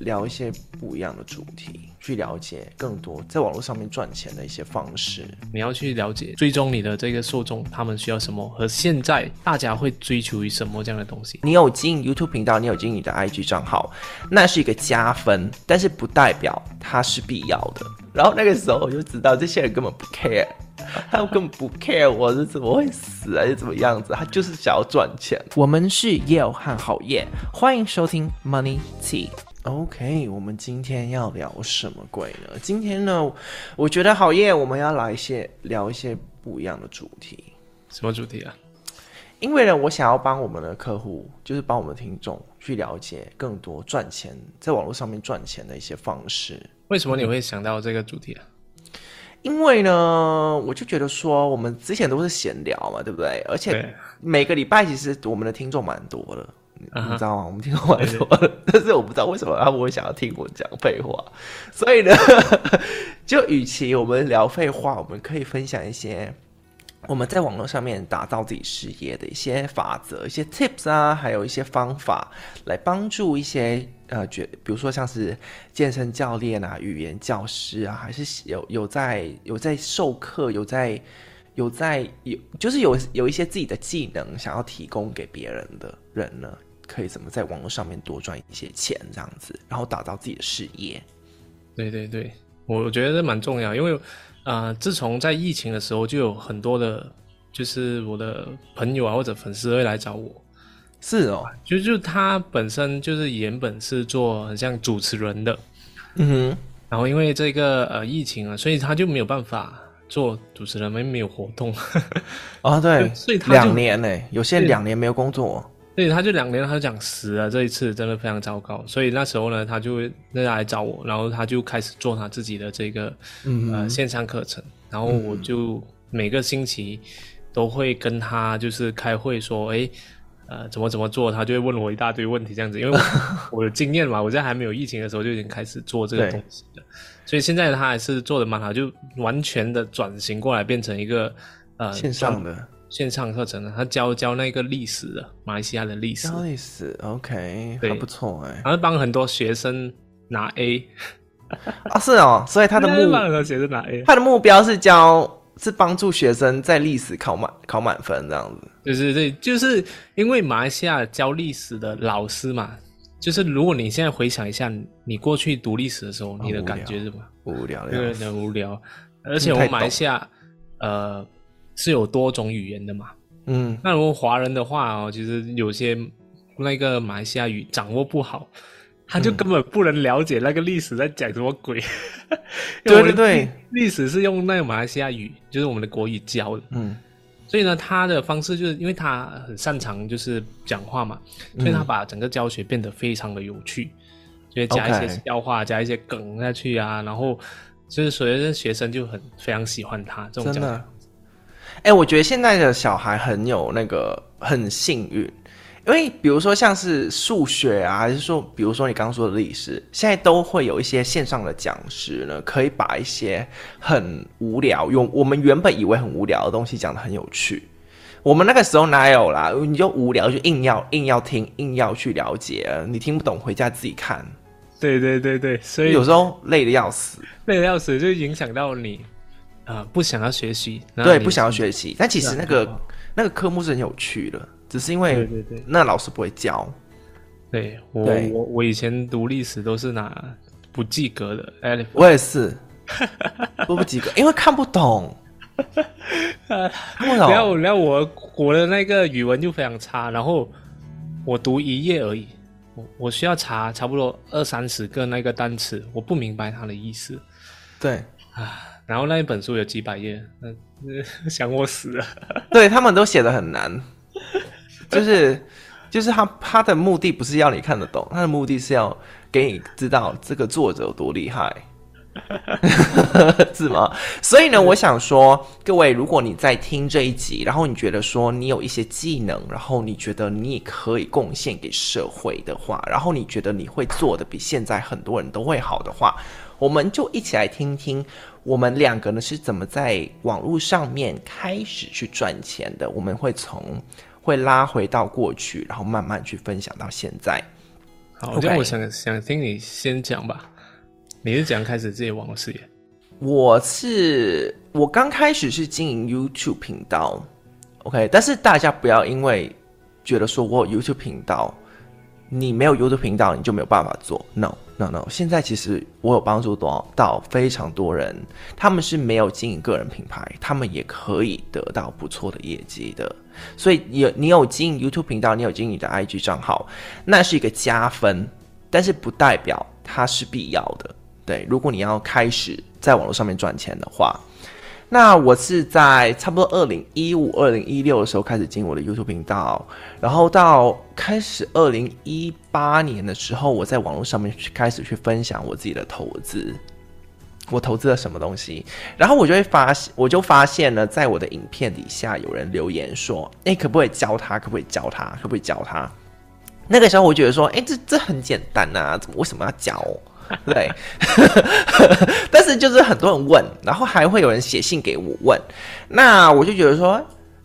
聊一些不一样的主题，去了解更多在网络上面赚钱的一些方式。你要去了解，追踪你的这个受众，他们需要什么，和现在大家会追求于什么这样的东西。你有经营 YouTube 频道，你有经营你的 IG 账号，那是一个加分，但是不代表它是必要的。然后那个时候我就知道，这些人根本不 care，他们根本不 care 我是怎么会死还是怎么样子，他就是想要赚钱。我们是 Yale 和好业，欢迎收听 Money Tea。OK，我们今天要聊什么鬼呢？今天呢，我觉得好耶，我们要来一些聊一些不一样的主题。什么主题啊？因为呢，我想要帮我们的客户，就是帮我们的听众去了解更多赚钱，在网络上面赚钱的一些方式。为什么你会想到这个主题啊？因为呢，我就觉得说，我们之前都是闲聊嘛，对不对？而且每个礼拜其实我们的听众蛮多的。Uh. 你知道吗？我们听过蛮多的，但是我不知道为什么他们会想要听我讲废话。所以呢，就与其我们聊废话，我们可以分享一些我们在网络上面打造自己事业的一些法则、一些 tips 啊，还有一些方法，来帮助一些呃，觉比如说像是健身教练啊、语言教师啊，还是有有在有在授课、有在有在有就是有有一些自己的技能想要提供给别人的人呢。可以怎么在网络上面多赚一些钱，这样子，然后打造自己的事业。对对对，我觉得这蛮重要，因为啊、呃，自从在疫情的时候，就有很多的，就是我的朋友啊或者粉丝会来找我。是哦，就就他本身就是原本是做很像主持人的，嗯哼，然后因为这个呃疫情啊，所以他就没有办法做主持人，没没有活动。啊、哦，对，所以他两年呢，有些两年没有工作。所以他就两年，他就讲死了。这一次真的非常糟糕。所以那时候呢，他就那来找我，然后他就开始做他自己的这个、嗯、呃线上课程。然后我就每个星期都会跟他就是开会说，哎，呃，怎么怎么做？他就会问我一大堆问题，这样子。因为我，我有经验嘛，我在还没有疫情的时候就已经开始做这个东西了。所以现在他还是做的蛮好，就完全的转型过来，变成一个呃线上的。线上课程的，他教教那个历史的，马来西亚的历史。历史，OK，还不错哎。然后帮很多学生拿 A 啊，是哦，所以他的目学生拿 A，他的目标是教，是帮助学生在历史考满考满分这样子。就是对，就是因为马来西亚教历史的老师嘛，就是如果你现在回想一下，你过去读历史的时候，你的感觉是什么？无聊，对，很无，无聊。而且我马来西亚，呃。是有多种语言的嘛？嗯，那如果华人的话哦，其实有些那个马来西亚语掌握不好，他就根本不能了解那个历史在讲什么鬼。对对对，历史是用那个马来西亚语，就是我们的国语教的。嗯，所以呢，他的方式就是因为他很擅长就是讲话嘛，所以他把整个教学变得非常的有趣，就加一些笑话，加一些梗下去啊，然后就是所有的学生就很非常喜欢他这种教学。哎、欸，我觉得现在的小孩很有那个很幸运，因为比如说像是数学啊，还是说，比如说你刚刚说的历史，现在都会有一些线上的讲师呢，可以把一些很无聊、用我们原本以为很无聊的东西讲得很有趣。我们那个时候哪有啦？你就无聊就硬要硬要听，硬要去了解，你听不懂回家自己看。对对对对，所以有时候累的要死，累的要死就影响到你。啊、呃，不想要学习，对，不想要学习。但其实那个那个科目是很有趣的，只是因为那老师不会教。对，对，对，我我我以前读历史都是拿不及格的，哎，我也是，都不及格，因为看不懂。看不懂。然后然后我我的那个语文就非常差，然后我读一页而已，我我需要查差不多二三十个那个单词，我不明白它的意思。对啊。然后那一本书有几百页，嗯，想我死了。对，他们都写得很难，就是就是他他的目的不是要你看得懂，他的目的是要给你知道这个作者有多厉害，是吗？所以呢，我想说，各位，如果你在听这一集，然后你觉得说你有一些技能，然后你觉得你也可以贡献给社会的话，然后你觉得你会做的比现在很多人都会好的话。我们就一起来听听，我们两个呢是怎么在网络上面开始去赚钱的。我们会从会拉回到过去，然后慢慢去分享到现在。好，我想想听你先讲吧。你是怎样开始自己网络事业？我是我刚开始是经营 YouTube 频道，OK，但是大家不要因为觉得说我有 YouTube 频道，你没有 YouTube 频道你就没有办法做。No No No，现在其实我有帮助到到非常多人，他们是没有经营个人品牌，他们也可以得到不错的业绩的。所以有你有经营 YouTube 频道，你有经营你的 IG 账号，那是一个加分，但是不代表它是必要的。对，如果你要开始在网络上面赚钱的话，那我是在差不多二零一五、二零一六的时候开始进我的 YouTube 频道，然后到开始二零一八年的时候，我在网络上面去开始去分享我自己的投资，我投资了什么东西，然后我就会发现，我就发现呢，在我的影片底下有人留言说：“哎，可不可以教他？可不可以教他？可不可以教他？”那个时候我觉得说：“哎，这这很简单啊，怎么为什么要教？” 对，但是就是很多人问，然后还会有人写信给我问，那我就觉得说，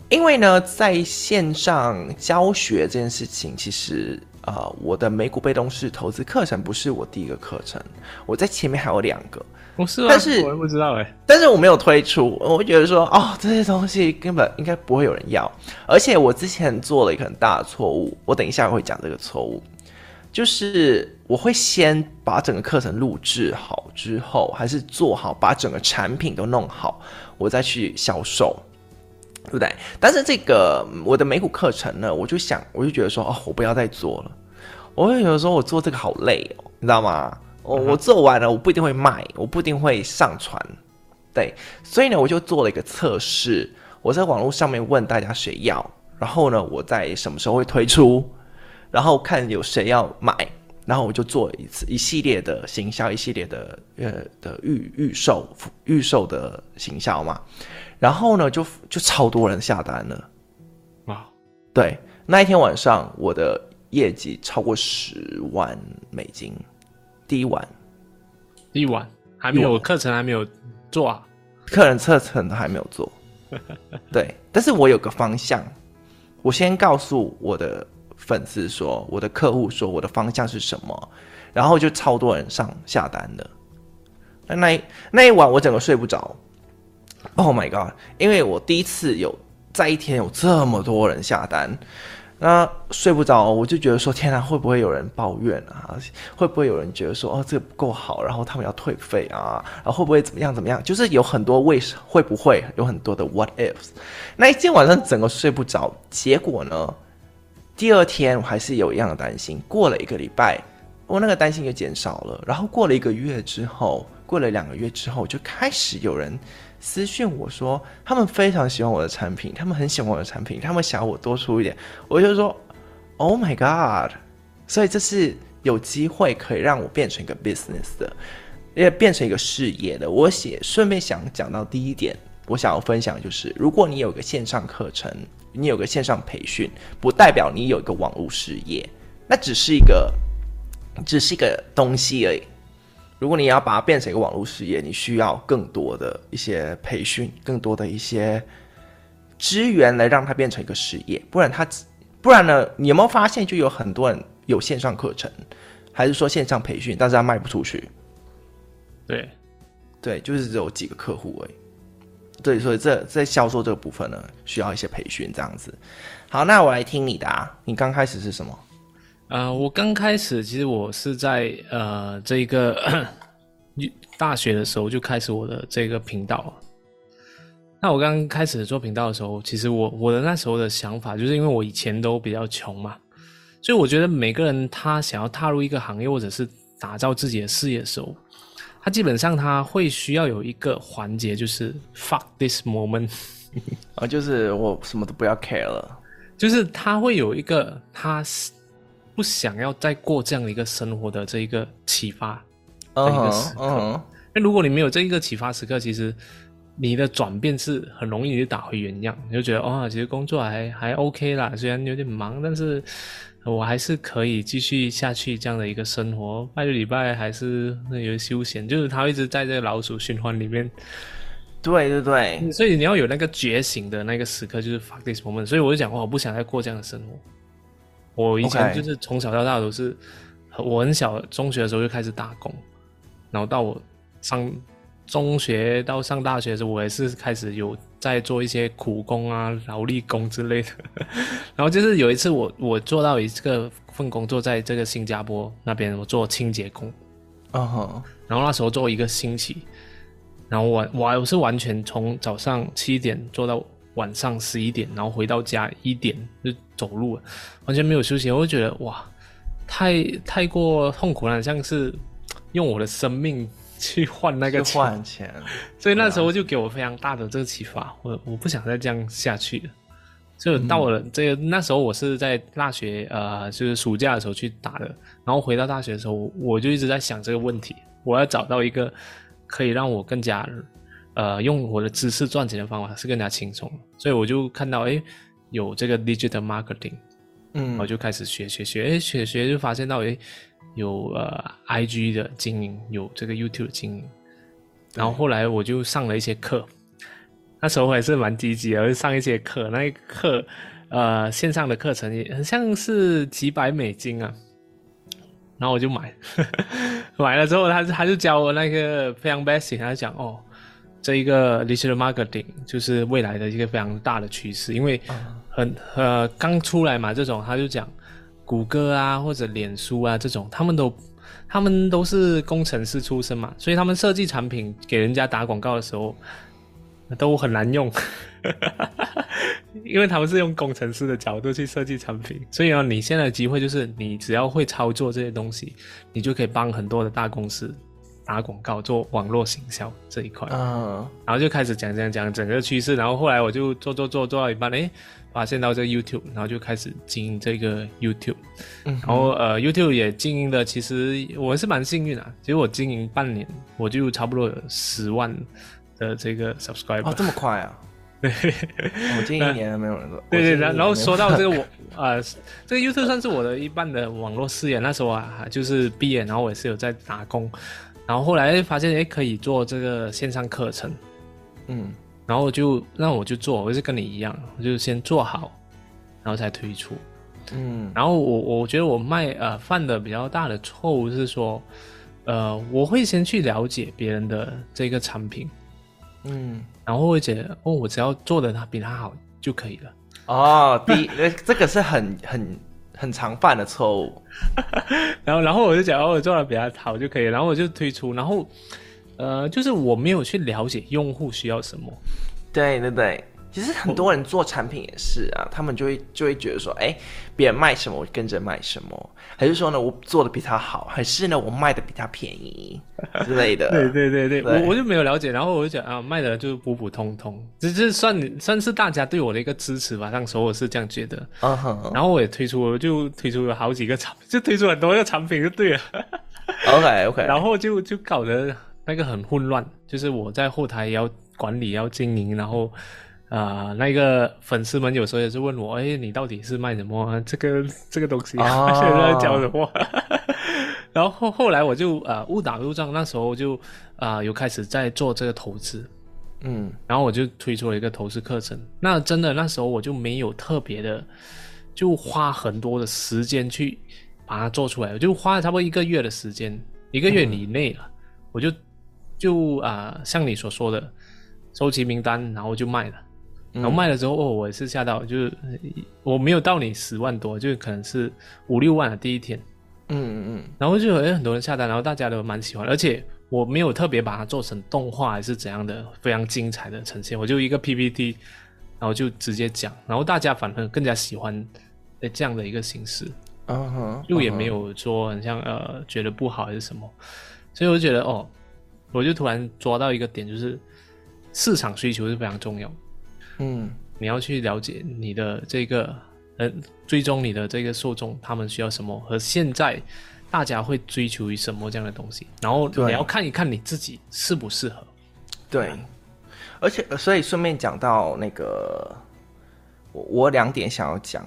因为呢，在线上教学这件事情，其实呃，我的美股被动式投资课程不是我第一个课程，我在前面还有两个，不是吗？但是我也不知道哎，但是我没有推出，我会觉得说，哦，这些东西根本应该不会有人要，而且我之前做了一个很大的错误，我等一下会讲这个错误。就是我会先把整个课程录制好之后，还是做好，把整个产品都弄好，我再去销售，对不对？但是这个我的美股课程呢，我就想，我就觉得说，哦，我不要再做了。我会觉得说我做这个好累哦，你知道吗？我我做完了，我不一定会卖，我不一定会上传，对。所以呢，我就做了一个测试，我在网络上面问大家谁要，然后呢，我在什么时候会推出。然后看有谁要买，然后我就做一次一系列的行销，一系列的呃的预预售预售的行销嘛。然后呢，就就超多人下单了。哇，对，那一天晚上我的业绩超过十万美金，第一晚，第一晚还没有课程还没有做啊，客人课程都还没有做。对，但是我有个方向，我先告诉我的。粉丝说：“我的客户说我的方向是什么？”然后就超多人上下单的。那那一那一晚我整个睡不着。Oh my god！因为我第一次有在一天有这么多人下单，那睡不着，我就觉得说：“天哪，会不会有人抱怨啊？会不会有人觉得说哦这个不够好，然后他们要退费啊？然后会不会怎么样怎么样？就是有很多为什会不会有很多的 what ifs。那一天晚上整个睡不着，结果呢？”第二天我还是有一样的担心，过了一个礼拜，我那个担心就减少了。然后过了一个月之后，过了两个月之后，就开始有人私讯我说，他们非常喜欢我的产品，他们很喜欢我的产品，他们想要我多出一点。我就说，Oh my God！所以这是有机会可以让我变成一个 business 的，也变成一个事业的。我写顺便想讲到第一点，我想要分享的就是，如果你有个线上课程。你有个线上培训，不代表你有一个网络事业，那只是一个，只是一个东西而已。如果你要把它变成一个网络事业，你需要更多的一些培训，更多的一些资源来让它变成一个事业。不然它，不然呢？你有没有发现，就有很多人有线上课程，还是说线上培训，但是他卖不出去？对，对，就是只有几个客户而已。对，所以这在销售这个部分呢，需要一些培训这样子。好，那我来听你的啊。你刚开始是什么？呃，我刚开始其实我是在呃这一个大学的时候就开始我的这个频道。那我刚开始做频道的时候，其实我我的那时候的想法，就是因为我以前都比较穷嘛，所以我觉得每个人他想要踏入一个行业或者是打造自己的事业的时候。他基本上他会需要有一个环节，就是 fuck this moment，啊，就是我什么都不要 care 了，就是他会有一个他不想要再过这样的一个生活的这一个启发的一个时刻。Uh-huh, uh-huh. 那如果你没有这一个启发时刻，其实你的转变是很容易就打回原样，你就觉得哦，其实工作还还 OK 啦，虽然有点忙，但是。我还是可以继续下去这样的一个生活，拜六礼拜还是那有休闲，就是他一直在这个老鼠循环里面。对对对，所以你要有那个觉醒的那个时刻，就是 fuck this moment。所以我就讲话，我不想再过这样的生活。我以前就是从小到大都是我很小中学的时候就开始打工，然后到我上中学到上大学的时候，我也是开始有在做一些苦工啊、劳力工之类的。然后就是有一次我我做到一个份工作，在这个新加坡那边，我做清洁工。啊哈。然后那时候做一个星期，然后我我我是完全从早上七点做到晚上十一点，然后回到家一点就走路了，完全没有休息。我就觉得哇，太太过痛苦了，像是用我的生命去换那个钱，换钱。所以那时候就给我非常大的这个启发，我我不想再这样下去了。就到了这个、嗯、那时候，我是在大学呃，就是暑假的时候去打的，然后回到大学的时候，我就一直在想这个问题。我要找到一个可以让我更加，呃，用我的知识赚钱的方法是更加轻松，所以我就看到，诶，有这个 digital marketing，嗯，我就开始学学学，哎，学学就发现到，诶，有呃 IG 的经营，有这个 YouTube 的经营，然后后来我就上了一些课，那时候我也是蛮积极的，就上一些课，那一课，呃，线上的课程也很像是几百美金啊。然后我就买，买了之后他他就教我那个非常 basic，他就讲哦，这一个 digital marketing 就是未来的一个非常大的趋势，因为很呃刚出来嘛，这种他就讲谷歌啊或者脸书啊这种，他们都他们都是工程师出身嘛，所以他们设计产品给人家打广告的时候都很难用。因为他们是用工程师的角度去设计产品，所以啊，你现在的机会就是你只要会操作这些东西，你就可以帮很多的大公司打广告，做网络行销这一块。嗯，然后就开始讲讲讲整个趋势，然后后来我就做做做做到一半，诶，发现到这个 YouTube，然后就开始经营这个 YouTube，嗯，然后呃 YouTube 也经营的，其实我是蛮幸运的，其实我经营半年，我就差不多有十万的这个 subscriber。哦，这么快啊！对，我近一年没有人做。对对，然然后说到这个我，呃，这个 YouTube 算是我的一半的网络事业。那时候啊，就是毕业，然后我也是有在打工，然后后来发现哎，可以做这个线上课程，嗯，然后就那我就做，我是跟你一样，我就先做好，然后才推出，嗯，然后我我觉得我卖呃犯的比较大的错误是说，呃，我会先去了解别人的这个产品。嗯，然后会觉得哦，我只要做的他比他好就可以了。哦，第一，这个是很很很常犯的错误。然后，然后我就讲哦，我做的比他好就可以，然后我就推出，然后呃，就是我没有去了解用户需要什么。对对对。其实很多人做产品也是啊，他们就会就会觉得说，哎，别人卖什么我跟着卖什么，还是说呢，我做的比他好，还是呢我卖的比他便宜 之类的。对对对对，对我我就没有了解，然后我就讲啊，卖的就普普通通，这这算算是大家对我的一个支持吧，当时我是这样觉得。嗯哼。然后我也推出，我就推出了好几个产品，就推出很多个产品就对了。OK OK。然后就就搞得那个很混乱，就是我在后台也要管理要经营，然后。啊、呃，那个粉丝们有时候也是问我，哎，你到底是卖什么？这个这个东西 现在在教什么？然后后后来我就啊、呃、误打误撞，那时候就啊、呃、有开始在做这个投资，嗯，然后我就推出了一个投资课程。那真的那时候我就没有特别的，就花很多的时间去把它做出来，我就花了差不多一个月的时间，一个月以内了，嗯、我就就啊、呃、像你所说的收集名单，然后就卖了。然后卖了之后，哦，我也是吓到，就是我没有到你十万多，就可能是五六万的第一天。嗯嗯嗯。然后就有很多人下单，然后大家都蛮喜欢，而且我没有特别把它做成动画还是怎样的非常精彩的呈现，我就一个 PPT，然后就直接讲，然后大家反而更加喜欢这样的一个形式。嗯哼。又也没有说很像呃觉得不好还是什么，所以我就觉得哦，我就突然抓到一个点，就是市场需求是非常重要。嗯，你要去了解你的这个，呃，追踪你的这个受众，他们需要什么，和现在大家会追求于什么这样的东西，然后你要看一看你自己适不适合。对，而且所以顺便讲到那个，我我两点想要讲，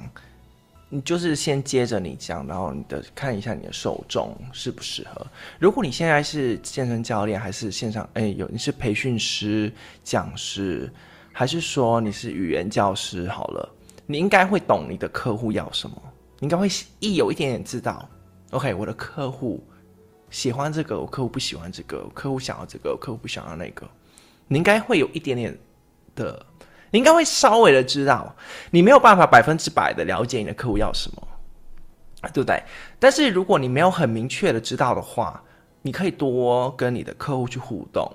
你就是先接着你讲，然后你的看一下你的受众适不适合。如果你现在是健身教练，还是线上，哎，有你是培训师、讲师。还是说你是语言教师好了，你应该会懂你的客户要什么，你应该会一有一点点知道，OK，我的客户喜欢这个，我客户不喜欢这个，我客户想要这个，我客户不想要那个，你应该会有一点点的，你应该会稍微的知道，你没有办法百分之百的了解你的客户要什么，对不对？但是如果你没有很明确的知道的话，你可以多跟你的客户去互动，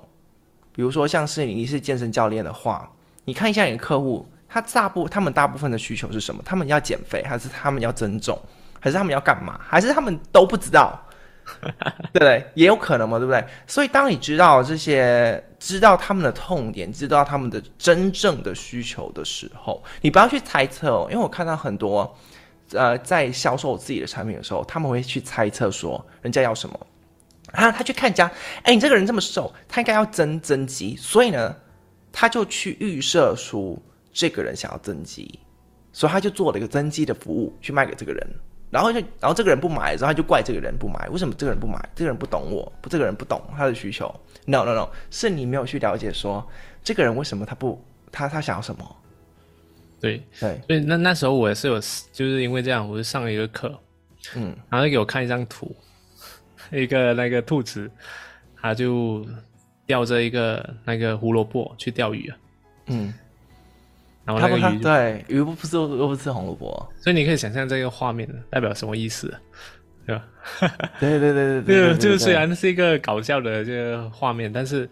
比如说像是你是健身教练的话，你看一下你的客户，他大部他们大部分的需求是什么？他们要减肥，还是他们要增重？还是他们要干嘛？还是他们都不知道？对不对？也有可能嘛，对不对？所以当你知道这些，知道他们的痛点，知道他们的真正的需求的时候，你不要去猜测哦。因为我看到很多，呃，在销售自己的产品的时候，他们会去猜测说人家要什么啊？他去看家，哎，你这个人这么瘦，他应该要增增肌，所以呢，他就去预设出这个人想要增肌，所以他就做了一个增肌的服务去卖给这个人。然后就，然后这个人不买，然后他就怪这个人不买。为什么这个人不买？这个人不懂我，不，这个人不懂他的需求。No No No，是你没有去了解说这个人为什么他不，他他想要什么？对对，所以那那时候我也是有，就是因为这样，我就上了一个课，嗯，然后他给我看一张图，一个那个兔子，他就吊着一个那个胡萝卜去钓鱼啊，嗯。然后那个鱼对鱼不不是又不吃红萝卜，所以你可以想象这个画面代表什么意思，对吧？对对对对对，就是虽然是一个搞笑的这个画面，但是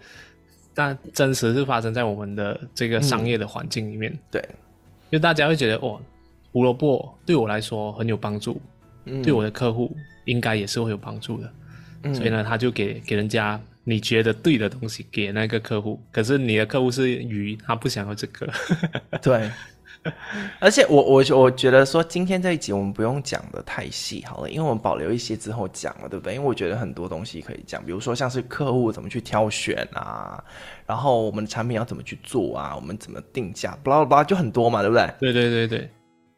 但真实是发生在我们的这个商业的环境里面。对，就大家会觉得哦，胡萝卜对我来说很有帮助，对我的客户应该也是会有帮助的，所以呢，他就给给人家。你觉得对的东西给那个客户，可是你的客户是鱼，他不想要这个。对，而且我我我觉得说今天这一集我们不用讲的太细好了，因为我们保留一些之后讲了，对不对？因为我觉得很多东西可以讲，比如说像是客户怎么去挑选啊，然后我们的产品要怎么去做啊，我们怎么定价，巴拉巴拉就很多嘛，对不对？对对对对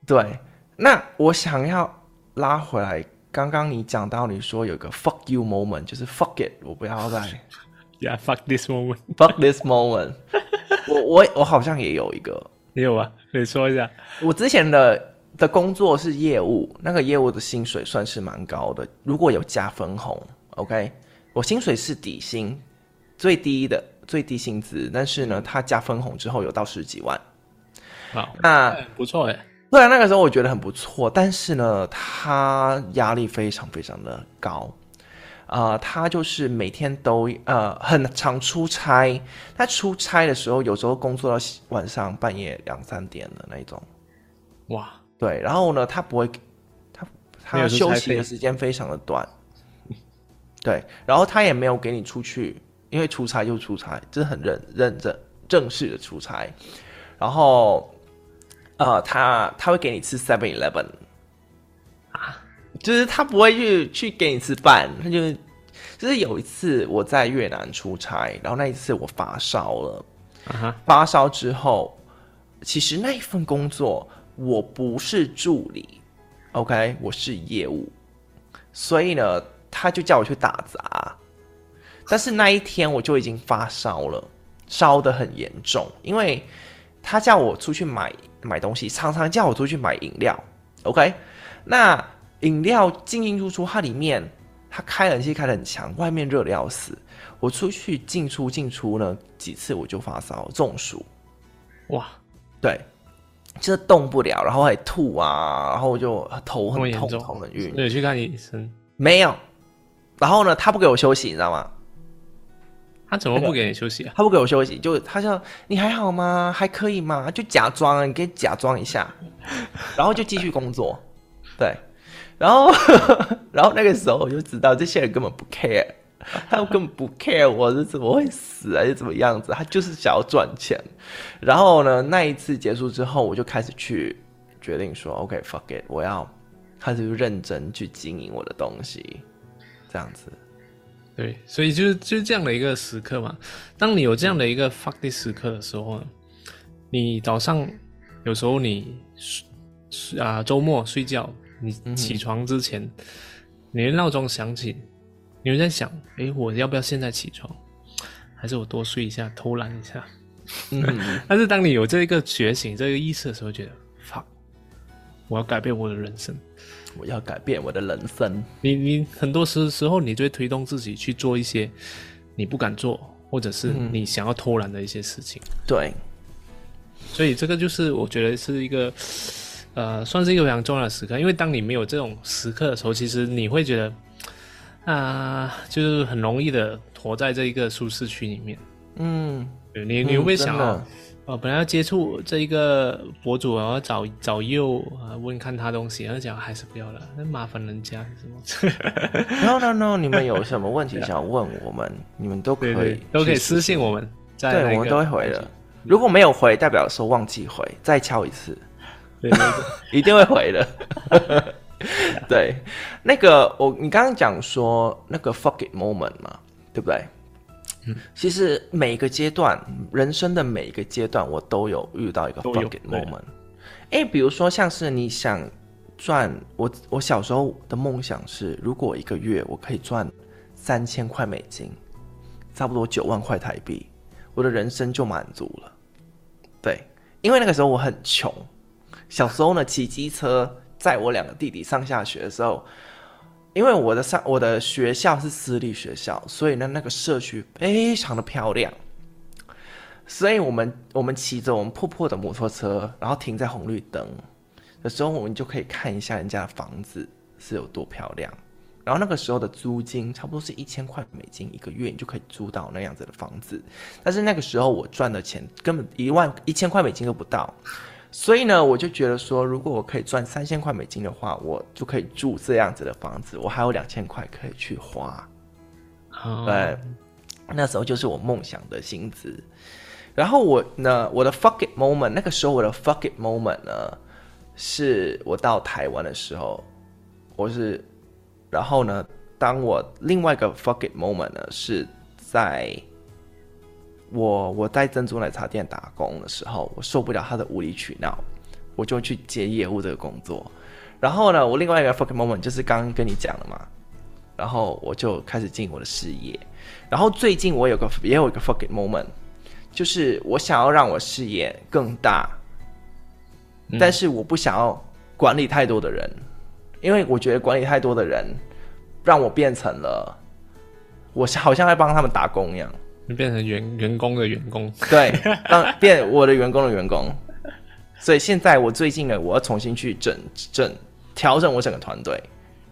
对。那我想要拉回来。刚刚你讲到你说有个 fuck you moment，就是 fuck it，我不要再，yeah，fuck this moment，fuck this moment，我我我好像也有一个，你有啊？你说一下。我之前的的工作是业务，那个业务的薪水算是蛮高的，如果有加分红，OK，我薪水是底薪，最低的最低薪资，但是呢，他加分红之后有到十几万，好，那不错哎。虽然那个时候我觉得很不错，但是呢，他压力非常非常的高，啊、呃，他就是每天都呃很常出差，他出差的时候有时候工作到晚上半夜两三点的那种，哇，对，然后呢，他不会，他他休息的时间非常的短，对，然后他也没有给你出去，因为出差就出差，这是很认认真正式的出差，然后。呃，他他会给你吃 Seven Eleven 啊，就是他不会去去给你吃饭，他就是就是有一次我在越南出差，然后那一次我发烧了，发烧之后，其实那一份工作我不是助理，OK，我是业务，所以呢，他就叫我去打杂，但是那一天我就已经发烧了，烧的很严重，因为他叫我出去买。买东西常常叫我出去买饮料，OK？那饮料进进出出，它里面它开冷气开的很强，外面热的要死。我出去进出进出呢几次我就发烧中暑，哇！对，就是动不了，然后还吐啊，然后就头很痛，头很晕。你去看医生？没有。然后呢，他不给我休息，你知道吗？他怎么不给你休息啊？他不给我休息，就他说你还好吗？还可以吗？就假装，你可以假装一下，然后就继续工作。对，然后 然后那个时候我就知道这些人根本不 care，他们根本不 care 我是怎么会死还是怎么样子，他就是想要赚钱。然后呢，那一次结束之后，我就开始去决定说，OK，fuck it，我要开始认真去经营我的东西，这样子。对，所以就是就是这样的一个时刻嘛。当你有这样的一个 fuck this 时刻的时候呢，你早上有时候你啊周末睡觉，你起床之前，嗯、你的闹钟响起，你会在想，诶，我要不要现在起床，还是我多睡一下，偷懒一下？嗯、但是当你有这一个觉醒、这个意识的时候，觉得 fuck，我要改变我的人生。我要改变我的人生。你你很多时时候，你就会推动自己去做一些你不敢做，或者是你想要偷懒的一些事情。嗯、对，所以这个就是我觉得是一个，呃，算是一个非常重要的时刻。因为当你没有这种时刻的时候，其实你会觉得，啊、呃，就是很容易的活在这一个舒适区里面。嗯，对你你会想啊。哦，本来要接触这一个博主，然后找找佑啊，问看他东西，然后讲还是不要了，那麻烦人家是什么？No No No，你们有什么问题想要问我们，你们都可以对对都可以私信我们，对，我们都会回的。如果没有回，代表说忘记回，再敲一次，对，一定会回的。对，那个我你刚刚讲说那个 fuck it moment 嘛，对不对？其实每一个阶段，人生的每一个阶段，我都有遇到一个 it moment。哎，比如说像是你想赚，我我小时候的梦想是，如果一个月我可以赚三千块美金，差不多九万块台币，我的人生就满足了。对，因为那个时候我很穷，小时候呢骑机车载我两个弟弟上下学的时候。因为我的上我的学校是私立学校，所以呢那个社区非常的漂亮，所以我们我们骑着我们破破的摩托车，然后停在红绿灯的时候，我们就可以看一下人家的房子是有多漂亮。然后那个时候的租金差不多是一千块美金一个月，你就可以租到那样子的房子。但是那个时候我赚的钱根本一万一千块美金都不到。所以呢，我就觉得说，如果我可以赚三千块美金的话，我就可以住这样子的房子，我还有两千块可以去花。Oh. 对，那时候就是我梦想的薪资。然后我呢，我的 fuck it moment，那个时候我的 fuck it moment 呢，是我到台湾的时候，我是，然后呢，当我另外一个 fuck it moment 呢，是在。我我在珍珠奶茶店打工的时候，我受不了他的无理取闹，我就去接业务这个工作。然后呢，我另外一个 fucking moment 就是刚刚跟你讲了嘛，然后我就开始进我的事业。然后最近我有个也有一个 fucking moment，就是我想要让我事业更大，但是我不想要管理太多的人，因为我觉得管理太多的人让我变成了我好像在帮他们打工一样。你变成员员工的员工，对，当变我的员工的员工，所以现在我最近呢，我要重新去整整调整我整个团队，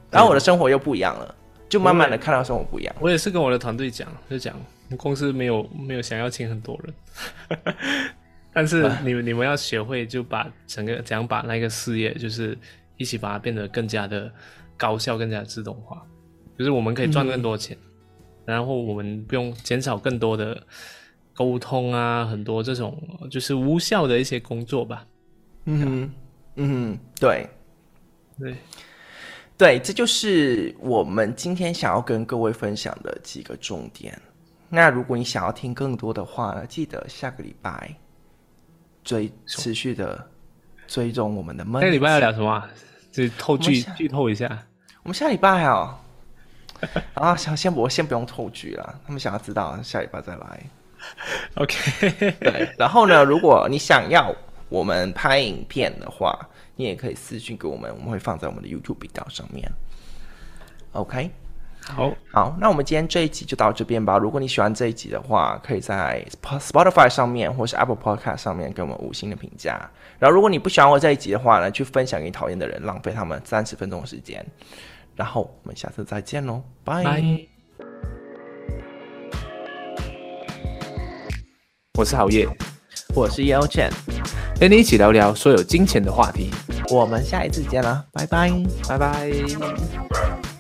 然后我的生活又不一样了，就慢慢的看到生活不一样。我也是跟我的团队讲，就讲公司没有没有想要请很多人，但是你们你们要学会就把整个怎样把那个事业就是一起把它变得更加的高效，更加的自动化，就是我们可以赚更多钱。嗯然后我们不用减少更多的沟通啊，很多这种就是无效的一些工作吧。嗯嗯，对对对，这就是我们今天想要跟各位分享的几个重点。那如果你想要听更多的话呢，记得下个礼拜追持续的追踪我们的。下个礼拜要聊什么？就透剧剧透一下。我们下礼拜啊。啊，先先不先不用透剧了，他们想要知道下礼拜再来。OK，对。然后呢，如果你想要我们拍影片的话，你也可以私讯给我们，我们会放在我们的 YouTube 频道上面。OK，好，好，那我们今天这一集就到这边吧。如果你喜欢这一集的话，可以在 Spotify 上面或是 Apple Podcast 上面给我们五星的评价。然后，如果你不喜欢我这一集的话呢，去分享给你讨厌的人，浪费他们三十分钟的时间。然后我们下次再见喽，拜。我是郝叶，我是 Yao Chen，陪你一起聊聊所有金钱的话题。我们下一次见啦，拜拜，拜拜。